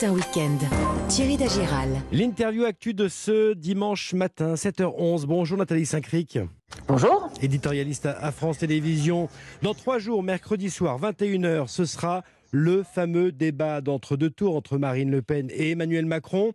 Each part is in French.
Matin Week-end. Thierry Dagiral. L'interview actu de ce dimanche matin, 7h11. Bonjour Nathalie Saint-Cric. Bonjour. Éditorialiste à France Télévisions. Dans trois jours, mercredi soir, 21h, ce sera le fameux débat d'entre-deux tours entre Marine Le Pen et Emmanuel Macron.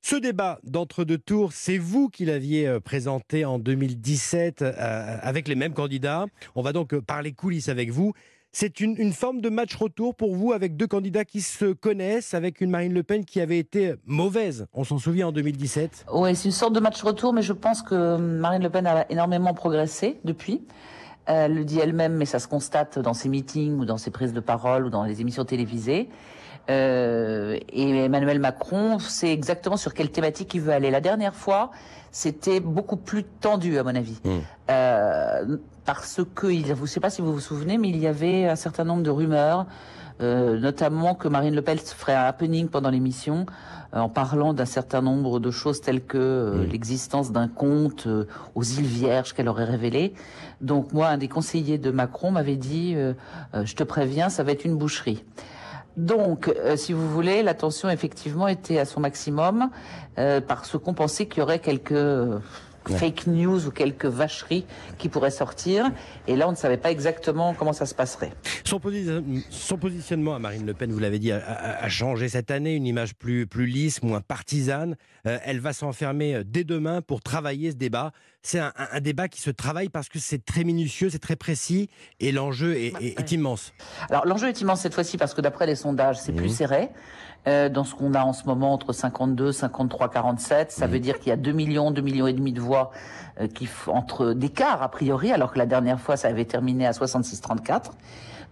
Ce débat d'entre-deux tours, c'est vous qui l'aviez euh, présenté en 2017 euh, avec les mêmes candidats. On va donc euh, parler coulisses avec vous. C'est une, forme de match retour pour vous avec deux candidats qui se connaissent, avec une Marine Le Pen qui avait été mauvaise, on s'en souvient en 2017. Oui, c'est une sorte de match retour, mais je pense que Marine Le Pen a énormément progressé depuis. Elle le dit elle-même, mais ça se constate dans ses meetings ou dans ses prises de parole ou dans les émissions télévisées. Euh, et Emmanuel Macron sait exactement sur quelle thématique il veut aller. La dernière fois, c'était beaucoup plus tendu, à mon avis. Mmh. Euh, parce que, je ne sais pas si vous vous souvenez, mais il y avait un certain nombre de rumeurs, euh, notamment que Marine Le Pen ferait un happening pendant l'émission euh, en parlant d'un certain nombre de choses telles que euh, mmh. l'existence d'un conte euh, aux îles Vierges qu'elle aurait révélé. Donc moi, un des conseillers de Macron m'avait dit, je te préviens, ça va être une boucherie. Donc, euh, si vous voulez, la tension effectivement était à son maximum euh, parce qu'on pensait qu'il y aurait quelques euh, fake news ou quelques vacheries qui pourraient sortir. Et là, on ne savait pas exactement comment ça se passerait. Son, son positionnement à Marine Le Pen, vous l'avez dit, a, a, changé cette année, une image plus, plus lisse, moins partisane. Euh, elle va s'enfermer dès demain pour travailler ce débat. C'est un, un, débat qui se travaille parce que c'est très minutieux, c'est très précis et l'enjeu est, est, est, immense. Alors l'enjeu est immense cette fois-ci parce que d'après les sondages, c'est mmh. plus serré. Euh, dans ce qu'on a en ce moment entre 52, 53, 47. Ça mmh. veut dire qu'il y a 2 millions, 2 millions et demi de voix euh, qui entre d'écart a priori, alors que la dernière fois ça avait terminé à 66-34.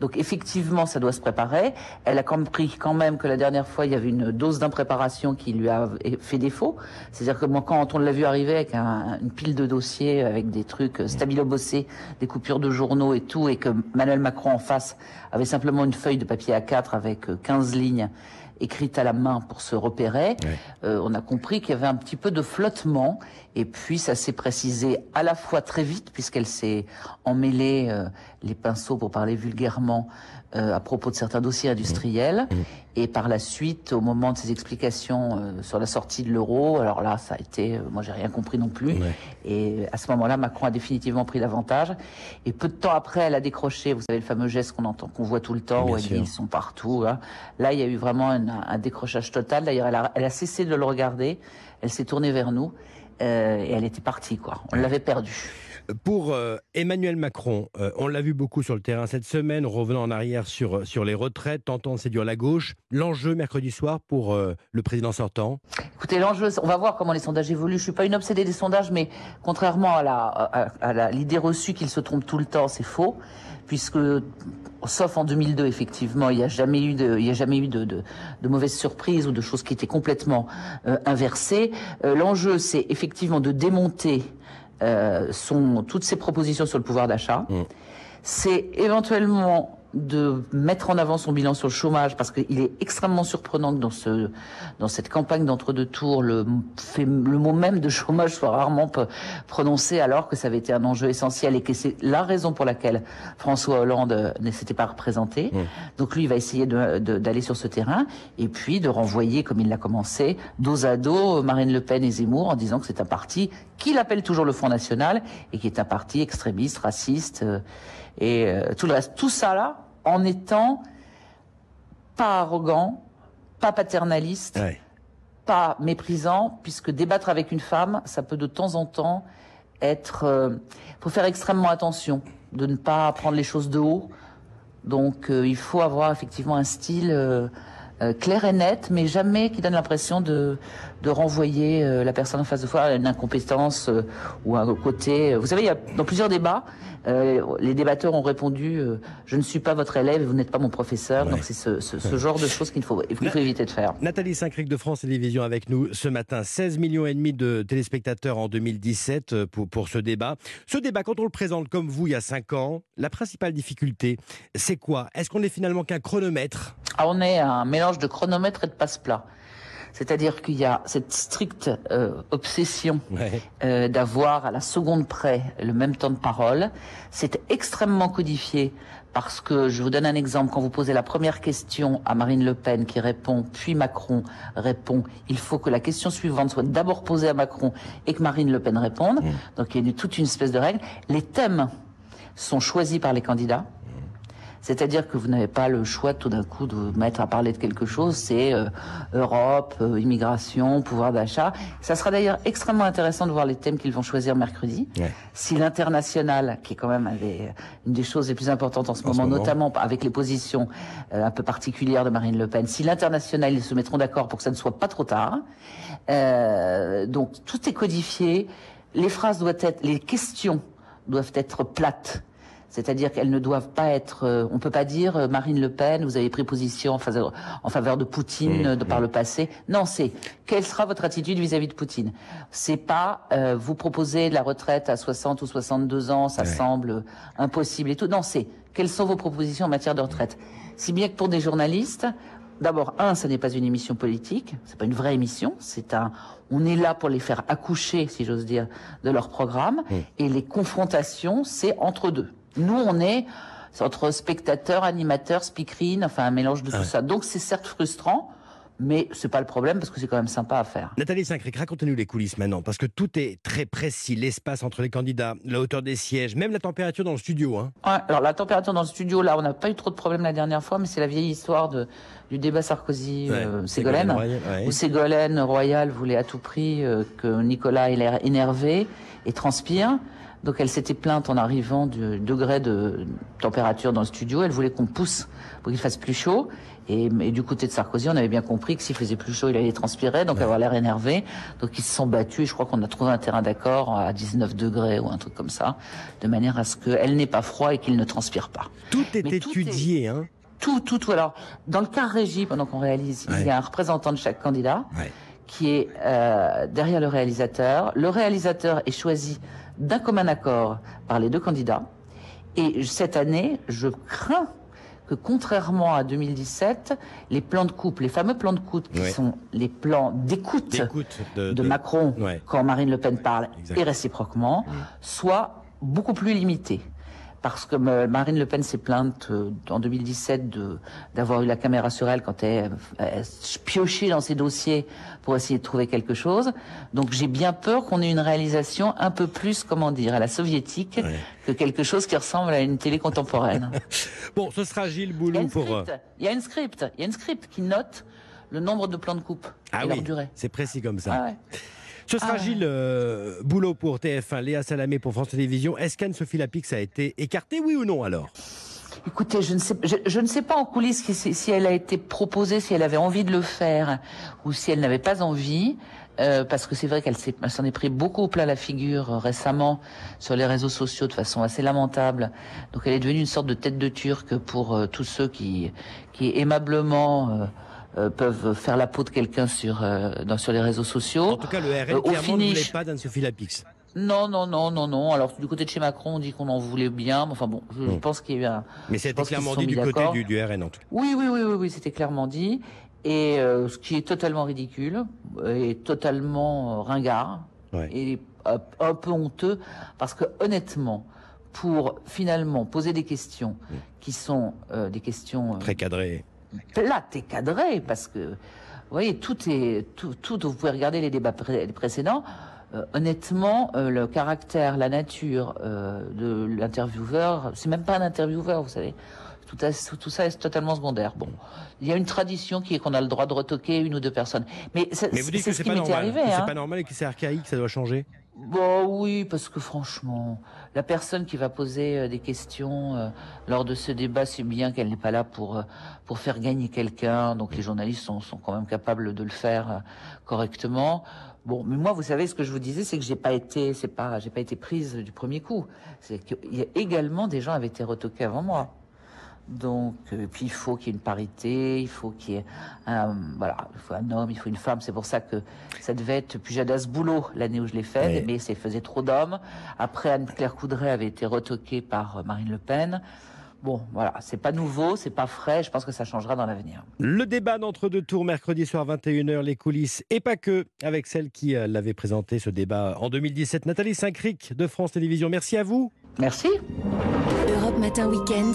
Donc effectivement, ça doit se préparer. Elle a compris quand même que la dernière fois, il y avait une dose d'impréparation qui lui a fait défaut. C'est-à-dire que quand on l'a vu arriver avec un, une pile de dossiers, avec des trucs stabilo-bossés, des coupures de journaux et tout, et que Manuel Macron en face avait simplement une feuille de papier A4 avec 15 lignes écrite à la main pour se repérer, euh, on a compris qu'il y avait un petit peu de flottement. Et puis ça s'est précisé à la fois très vite, puisqu'elle s'est emmêlée euh, les pinceaux, pour parler vulgairement, euh, à propos de certains dossiers industriels. Mmh. Et par la suite, au moment de ses explications euh, sur la sortie de l'euro, alors là, ça a été, euh, moi j'ai rien compris non plus. Ouais. Et à ce moment-là, Macron a définitivement pris l'avantage. Et peu de temps après, elle a décroché, vous savez, le fameux geste qu'on entend, qu'on voit tout le temps, Bien où elle dit ils sont partout. Hein. Là, il y a eu vraiment un, un décrochage total. D'ailleurs, elle a, elle a cessé de le regarder. Elle s'est tournée vers nous. Euh, et elle était partie, quoi. On l'avait perdue. Pour euh, Emmanuel Macron, euh, on l'a vu beaucoup sur le terrain cette semaine, revenant en arrière sur, sur les retraites, tentant de séduire la gauche. L'enjeu mercredi soir pour euh, le président sortant Écoutez, l'enjeu, on va voir comment les sondages évoluent. Je suis pas une obsédée des sondages, mais contrairement à la à, l'idée reçue qu'il se trompe tout le temps, c'est faux, puisque sauf en 2002, effectivement, il n'y a jamais eu de, il y a jamais eu de, de, mauvaises surprises ou de choses qui étaient complètement euh, inversées. Euh, L'enjeu, c'est effectivement de démonter euh, son, toutes ces propositions sur le pouvoir d'achat. Mmh. C'est éventuellement de mettre en avant son bilan sur le chômage parce qu'il est extrêmement surprenant que dans ce dans cette campagne d'entre-deux tours le fait, le mot même de chômage soit rarement prononcé alors que ça avait été un enjeu essentiel et que c'est la raison pour laquelle François Hollande ne s'était pas représenté. Mmh. Donc lui il va essayer d'aller de, de, sur ce terrain et puis de renvoyer comme il l'a commencé dos à dos Marine Le Pen et Zemmour en disant que c'est un parti qu'il appelle toujours le Front National et qui est un parti extrémiste, raciste euh, et euh, tout le reste. Tout ça là en étant pas arrogant, pas paternaliste, ouais. pas méprisant, puisque débattre avec une femme, ça peut de temps en temps être... Euh, faut faire extrêmement attention de ne pas prendre les choses de haut. Donc euh, il faut avoir effectivement un style euh, clair et net, mais jamais qui donne l'impression de, de renvoyer la personne en face de soi à une incompétence ou à un côté... Vous savez, il y a dans plusieurs débats, euh, les débatteurs ont répondu euh, je ne suis pas votre élève et vous n'êtes pas mon professeur. Ouais. Donc c'est ce, ce, ce, genre de choses qu'il faut, faut, éviter de faire. Nathalie Saint-Cric de France Télévisions avec nous ce matin. 16 millions et demi de téléspectateurs en 2017 euh, pour, pour ce débat. Ce débat, quand on le présente comme vous il y a 5 ans, la principale difficulté, c'est quoi? Est-ce qu'on est finalement qu'un chronomètre? On est un mélange de chronomètre et de passe-plat. C'est-à-dire qu'il y a cette stricte euh, obsession euh, d'avoir à la seconde près le même temps de parole. C'est extrêmement codifié parce que, je vous donne un exemple, quand vous posez la première question à Marine Le Pen qui répond, puis Macron répond, il faut que la question suivante soit d'abord posée à Macron et que Marine Le Pen réponde. Mmh. Donc il y a toute une espèce de règle. Les thèmes sont choisis par les candidats. C'est-à-dire que vous n'avez pas le choix tout d'un coup de vous mettre à parler de quelque chose. C'est euh, Europe, euh, immigration, pouvoir d'achat. Ça sera d'ailleurs extrêmement intéressant de voir les thèmes qu'ils vont choisir mercredi. Si l'international, qui est quand même une des choses les plus importantes en ce, moment, notamment avec les positions euh, un peu particulières de Marine Le Pen, si l'international, ils se mettront d'accord pour que ça ne soit pas trop tard. donc tout est codifié. Les phrases doivent être, les questions doivent être plates c'est-à-dire qu'elles ne doivent pas être. Euh, on peut pas dire euh, Marine Le Pen, vous avez pris position en faveur, en faveur de Poutine mmh, de, par mmh. le passé. Non, c'est quelle sera votre attitude vis-à-vis de Poutine? C'est pas euh, vous proposer la retraite à 60 ou 62 ans, ça semble impossible et tout. Non, c'est quelles sont vos propositions en matière de retraite? Si bien que pour des journalistes, D'abord, un, ce n'est pas une émission politique, c'est pas une vraie émission, c'est un, on est là pour les faire accoucher, si j'ose dire, de leur programme, mmh. et les confrontations, c'est entre deux. Nous, on est entre spectateurs, animateurs, speakerine, enfin un mélange de tout ça. Donc c'est certes frustrant, mais c'est pas le problème parce que c'est quand même sympa à faire. Nathalie Saint-Cric, racontez-nous les coulisses maintenant, parce que tout est très précis, l'espace entre les candidats, la hauteur des sièges, même la température dans le studio. Hein. alors la température dans le studio, là, on n'a pas eu trop de problèmes la dernière fois, mais c'est la vieille histoire de, du débat Sarkozy-Ségolène, euh, où Ségolène Royal voulait à tout prix euh, que Nicolas ait l'air énervé et transpire. Donc elle s'était plainte en arrivant du degré de température dans le studio. Elle voulait qu'on pousse pour qu'il fasse plus chaud. Et, du côté de Sarkozy, on avait bien compris que s'il faisait plus chaud, il allait transpirer, donc avoir l'air énervé. Donc ils se sont battus. Et je crois qu'on a trouvé un terrain d'accord à 19 degrés ou un truc comme ça, de manière à ce qu'elle n'ait pas froid et qu'il ne transpire pas. Tout est étudié, hein tout, tout, tout. Alors, dans le cas régie, pendant qu'on réalise, il y a un représentant de chaque candidat qui est euh, derrière le réalisateur. Le réalisateur est choisi d'un commun accord par les deux candidats. Et cette année, je crains que contrairement à 2017, les plans de coupe, les fameux plans de coupe qui sont les plans d'écoute de, Macron quand Marine Le Pen parle et réciproquement, soient beaucoup plus limités parce que Marine Le Pen s'est plainte euh, en 2017 d'avoir eu la caméra sur elle quand elle, piochait dans ses dossiers pour essayer de trouver quelque chose. Donc j'ai bien peur qu'on ait une réalisation un peu plus, comment dire, à la soviétique que quelque chose qui ressemble à une télé contemporaine. bon, ce sera Gilles Boulou pour... Euh, il y a une script, il y a une script qui note le nombre de plans de coupe ah et leur durée. C'est précis comme ça. Ah ce sera ah Gilles euh, Boulot pour TF1, Léa Salamé pour France Télévisions. Est-ce qu'Anne-Sophie Lapix a été écartée, oui ou non alors? Écoutez, je ne sais, je, ne sais pas en coulisses si, elle a été proposée, si elle avait envie de le faire ou si elle n'avait pas envie. Euh, parce que c'est vrai qu'elle s'en est pris beaucoup au plat la figure euh, récemment sur les réseaux sociaux de façon assez lamentable. Donc elle est devenue une sorte de tête de turc pour tous ceux qui, qui aimablement euh, peuvent faire la peau de quelqu'un sur, euh, sur les réseaux sociaux. En tout cas, le RN, euh, clairement, ne voulait pas d'Anne-Sophie Lapix. Non, non, non, non, non. Alors, du côté de chez Macron, on dit qu'on en voulait bien. Enfin bon, je, pense qu'il y a eu un... Mais c'était clairement dit du côté du, du, RN, en tout cas. Oui, oui, oui, oui, oui c'était clairement dit. Et ce qui est totalement ridicule et totalement ringard et un peu honteux parce que honnêtement, pour finalement poser des questions hmm. qui sont des questions très cadrées, plate et cadrée, parce que, vous voyez, tout est, tout, tout vous pouvez regarder les débats précédents. Euh, honnêtement, euh, le caractère, la nature euh, de l'intervieweur, c'est même pas un intervieweur, vous savez. Tout, tout, ça est totalement secondaire. Bon, il y a une tradition qui est qu'on a le droit de retoquer une ou deux personnes. Mais, Mais vous dites que c'est pas, normal. C'est hein. pas normal et que c'est archaïque, ça doit changer. Bon, oui, parce que franchement, la personne qui va poser euh, des questions euh, lors de ce débat, c'est bien qu'elle n'est pas là pour euh, pour faire gagner quelqu'un. Donc les journalistes sont, sont quand même capables de le faire correctement. Bon, mais moi, vous savez, ce que je vous disais, c'est que j'ai pas été, c'est pas, j'ai pas été prise du premier coup. C'est qu'il y a également des gens avaient été retoqués avant moi. Donc, euh, puis il faut qu'il y ait une parité, il faut qu'il y ait un, voilà, il faut un homme, il faut une femme. C'est pour ça que ça devait être Pujada ce boulot l'année où je l'ai fait, mais ça faisait trop d'hommes. Après, Anne-Claire Coudray avait été retoquée par euh, Marine Le Pen. Bon, voilà, c'est pas nouveau, c'est pas frais, je pense que ça changera dans l'avenir. Le débat d'entre deux tours mercredi soir 21h, les coulisses, et pas que, avec celle qui euh, l'avait présenté ce débat en 2017, Nathalie Saint-Cric de France Télévisions. Merci à vous. Merci. Europe Matin Week-end.